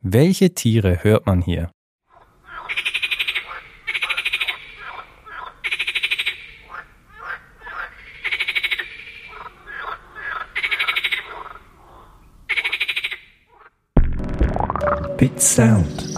Welche Tiere hört man hier? Bit Sound